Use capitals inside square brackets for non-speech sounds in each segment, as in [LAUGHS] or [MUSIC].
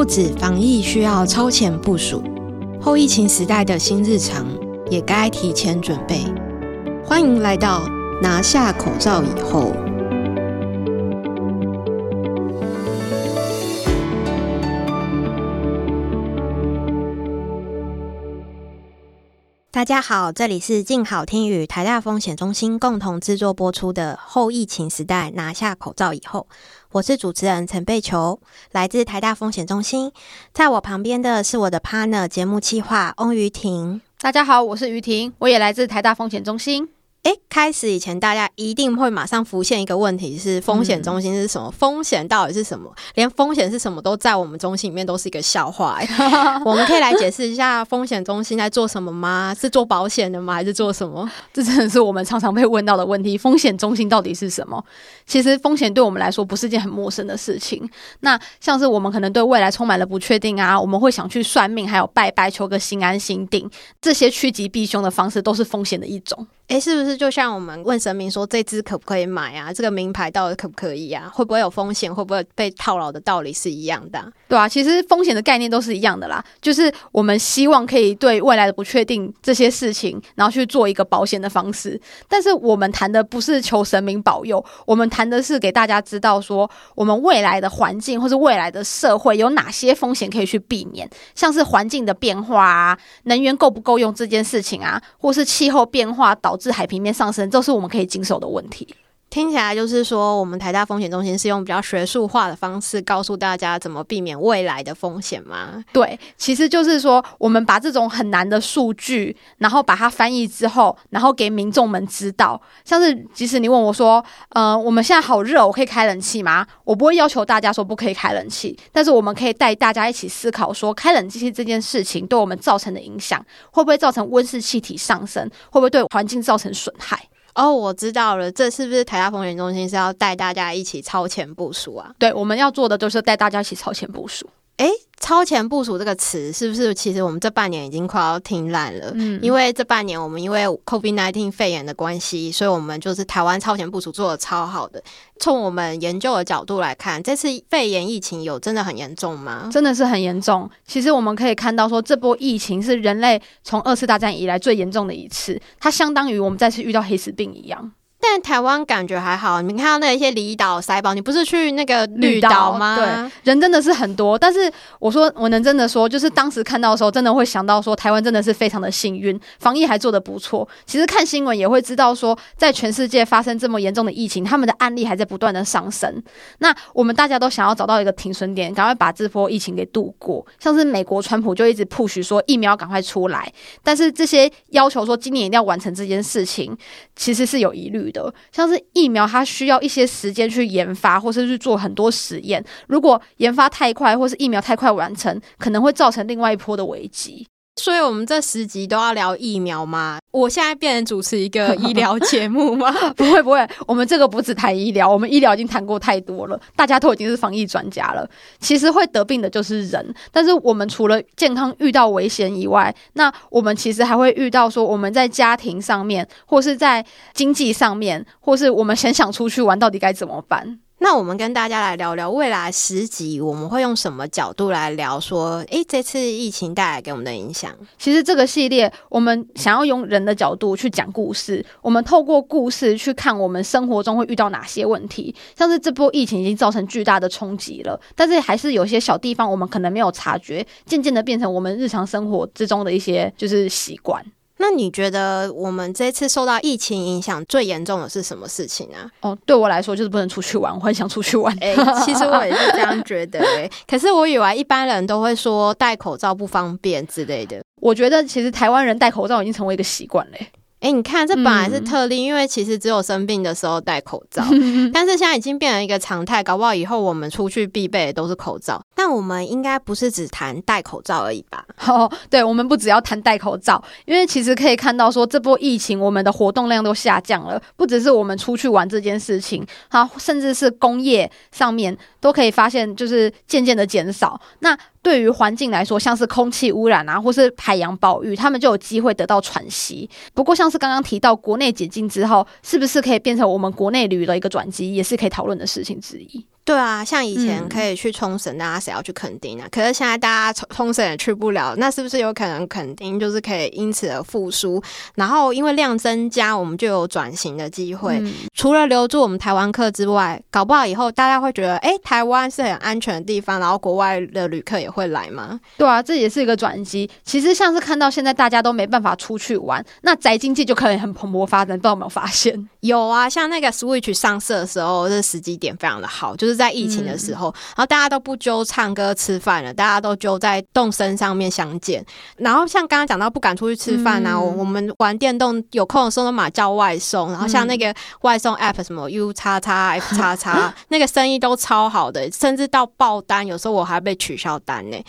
不止防疫需要超前部署，后疫情时代的新日常也该提前准备。欢迎来到拿下口罩以后。大家好，这里是静好听与台大风险中心共同制作播出的《后疫情时代拿下口罩以后》，我是主持人陈贝球，来自台大风险中心。在我旁边的是我的 partner 节目企划翁于婷。大家好，我是于婷，我也来自台大风险中心。诶，开始以前，大家一定会马上浮现一个问题是：风险中心是什么？嗯、风险到底是什么？连风险是什么都在我们中心里面都是一个笑话。[LAUGHS] 我们可以来解释一下风险中心在做什么吗？是做保险的吗？还是做什么？[LAUGHS] 这真的是我们常常被问到的问题。风险中心到底是什么？其实风险对我们来说不是件很陌生的事情。那像是我们可能对未来充满了不确定啊，我们会想去算命，还有拜拜求个心安心定，这些趋吉避凶的方式都是风险的一种。诶，是不是就像我们问神明说，这支可不可以买啊？这个名牌到底可不可以啊？会不会有风险？会不会被套牢的道理是一样的？对啊，其实风险的概念都是一样的啦。就是我们希望可以对未来的不确定这些事情，然后去做一个保险的方式。但是我们谈的不是求神明保佑，我们谈的是给大家知道说，我们未来的环境或是未来的社会有哪些风险可以去避免，像是环境的变化啊，能源够不够用这件事情啊，或是气候变化导至海平面上升，这是我们可以经手的问题。听起来就是说，我们台大风险中心是用比较学术化的方式告诉大家怎么避免未来的风险吗？对，其实就是说，我们把这种很难的数据，然后把它翻译之后，然后给民众们知道。像是即使你问我说，呃，我们现在好热，我可以开冷气吗？我不会要求大家说不可以开冷气，但是我们可以带大家一起思考说，开冷气这件事情对我们造成的影响，会不会造成温室气体上升？会不会对环境造成损害？哦，我知道了，这是不是台大风险中心是要带大家一起超前部署啊？对，我们要做的就是带大家一起超前部署。诶，超前部署这个词是不是其实我们这半年已经快要听烂了？嗯，因为这半年我们因为 COVID nineteen 肺炎的关系，所以我们就是台湾超前部署做的超好的。从我们研究的角度来看，这次肺炎疫情有真的很严重吗？真的是很严重。其实我们可以看到说，这波疫情是人类从二次大战以来最严重的一次，它相当于我们再次遇到黑死病一样。但台湾感觉还好，你看到那些离岛塞爆，你不是去那个绿岛吗？对，人真的是很多。但是我说，我能真的说，就是当时看到的时候，真的会想到说，台湾真的是非常的幸运，防疫还做得不错。其实看新闻也会知道说，在全世界发生这么严重的疫情，他们的案例还在不断的上升。那我们大家都想要找到一个停损点，赶快把这波疫情给度过。像是美国川普就一直 push 说疫苗赶快出来，但是这些要求说今年一定要完成这件事情，其实是有疑虑像是疫苗，它需要一些时间去研发，或是去做很多实验。如果研发太快，或是疫苗太快完成，可能会造成另外一波的危机。所以，我们这十集都要聊疫苗吗？我现在变成主持一个 [LAUGHS] 医疗节目吗？[LAUGHS] 不会，不会。我们这个不只谈医疗，我们医疗已经谈过太多了，大家都已经是防疫专家了。其实会得病的就是人，但是我们除了健康遇到危险以外，那我们其实还会遇到说，我们在家庭上面，或是在经济上面，或是我们很想出去玩，到底该怎么办？那我们跟大家来聊聊未来十集，我们会用什么角度来聊？说，诶，这次疫情带来给我们的影响。其实这个系列，我们想要用人的角度去讲故事，我们透过故事去看我们生活中会遇到哪些问题。像是这波疫情已经造成巨大的冲击了，但是还是有些小地方我们可能没有察觉，渐渐的变成我们日常生活之中的一些就是习惯。那你觉得我们这次受到疫情影响最严重的是什么事情啊？哦，对我来说就是不能出去玩，我很想出去玩。哎、欸，其实我也是这样觉得、欸。哎，可是我以为一般人都会说戴口罩不方便之类的。我觉得其实台湾人戴口罩已经成为一个习惯了。哎、欸，你看，这本来是特例，嗯，因为其实只有生病的时候戴口罩，[LAUGHS] 但是现在已经变成一个常态，搞不好以后我们出去必备的都是口罩。我们应该不是只谈戴口罩而已吧？哦，对，我们不只要谈戴口罩，因为其实可以看到说，这波疫情我们的活动量都下降了，不只是我们出去玩这件事情，好，甚至是工业上面都可以发现，就是渐渐的减少。那对于环境来说，像是空气污染啊，或是海洋保育，他们就有机会得到喘息。不过，像是刚刚提到国内解禁之后，是不是可以变成我们国内旅游的一个转机，也是可以讨论的事情之一。对啊，像以前可以去冲绳，大家谁要去垦丁啊？可是现在大家冲冲绳也去不了，那是不是有可能垦丁就是可以因此而复苏？然后因为量增加，我们就有转型的机会。嗯、除了留住我们台湾客之外，搞不好以后大家会觉得，哎，台湾是很安全的地方，然后国外的旅客也会来吗？对啊，这也是一个转机。其实像是看到现在大家都没办法出去玩，那宅经济就可以很蓬勃发展。不知道有没有发现？有啊，像那个 Switch 上市的时候，这时机点非常的好，就是。在疫情的时候，然后大家都不揪唱歌吃饭了，大家都揪在动身上面相见。然后像刚刚讲到不敢出去吃饭啊，我、嗯、我们玩电动有空的时候都马叫外送，然后像那个外送 app 什么 U 叉叉 [LAUGHS] F 叉叉，那个生意都超好的，甚至到爆单，有时候我还被取消单呢。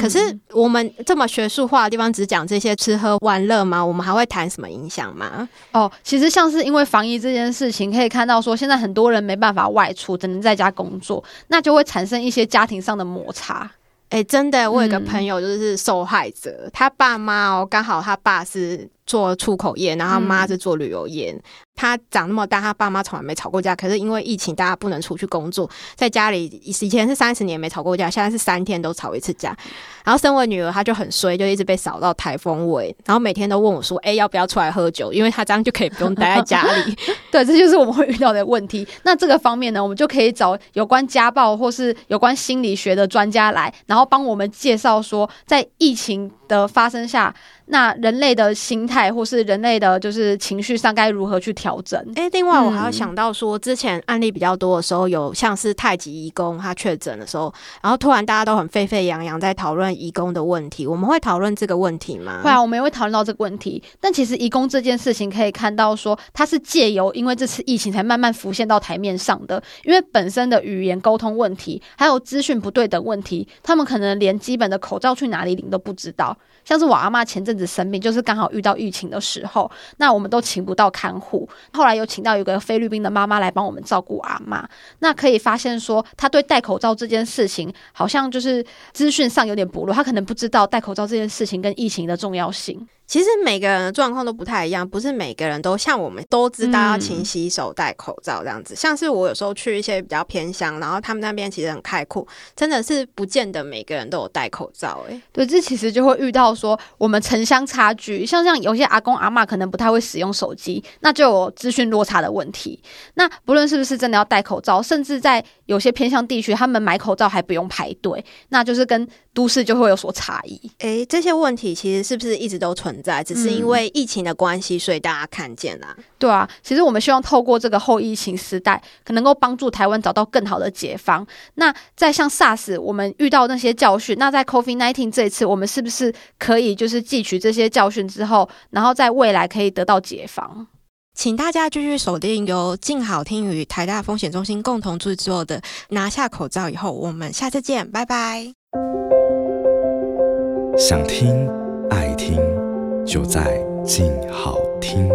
可是我们这么学术化的地方，只讲这些吃喝玩乐吗？我们还会谈什么影响吗？哦，其实像是因为防疫这件事情，可以看到说，现在很多人没办法外出，只能在家工作，那就会产生一些家庭上的摩擦。哎、欸，真的，我有个朋友就是受害者，嗯、他爸妈哦，刚好他爸是做出口业，然后他妈是做旅游业。嗯他长那么大，他爸妈从来没吵过架。可是因为疫情，大家不能出去工作，在家里以前是三十年没吵过架，现在是三天都吵一次架。然后身为女儿，她就很衰，就一直被扫到台风尾，然后每天都问我说：“哎、欸，要不要出来喝酒？”因为她这样就可以不用待在家里。[LAUGHS] [LAUGHS] 对，这就是我们会遇到的问题。那这个方面呢，我们就可以找有关家暴或是有关心理学的专家来，然后帮我们介绍说，在疫情的发生下，那人类的心态或是人类的就是情绪上该如何去调整？哎、欸，另外我还要想到说，之前案例比较多的时候，有像是太极义工他确诊的时候，然后突然大家都很沸沸扬扬在讨论义工的问题，我们会讨论这个问题吗？会啊，我们也会讨论到这个问题。但其实义工这件事情可以看到说，它是借由因为这次疫情才慢慢浮现到台面上的，因为本身的语言沟通问题，还有资讯不对等问题，他们可能连基本的口罩去哪里领都不知道。像是我阿妈前阵子生病，就是刚好遇到疫情的时候，那我们都请不到看护，后来又请到一个菲律宾的妈妈来帮我们照顾阿妈。那可以发现说，她对戴口罩这件事情，好像就是资讯上有点薄弱，她可能不知道戴口罩这件事情跟疫情的重要性。其实每个人的状况都不太一样，不是每个人都像我们都知道要勤洗手、戴口罩这样子。嗯、像是我有时候去一些比较偏乡，然后他们那边其实很开阔，真的是不见得每个人都有戴口罩。哎，对，这其实就会遇到说我们城乡差距，像像有些阿公阿妈可能不太会使用手机，那就有资讯落差的问题。那不论是不是真的要戴口罩，甚至在有些偏乡地区，他们买口罩还不用排队，那就是跟都市就会有所差异。哎，这些问题其实是不是一直都存在？只是因为疫情的关系，所以大家看见啦。对啊，其实我们希望透过这个后疫情时代，可能够帮助台湾找到更好的解方。那在像 SARS 我们遇到那些教训，那在 COVID-19 这一次，我们是不是可以就是汲取这些教训之后，然后在未来可以得到解方？请大家继续锁定由静好听与台大风险中心共同制作的《拿下口罩以后》，我们下次见，拜拜。想听爱听，就在静好听。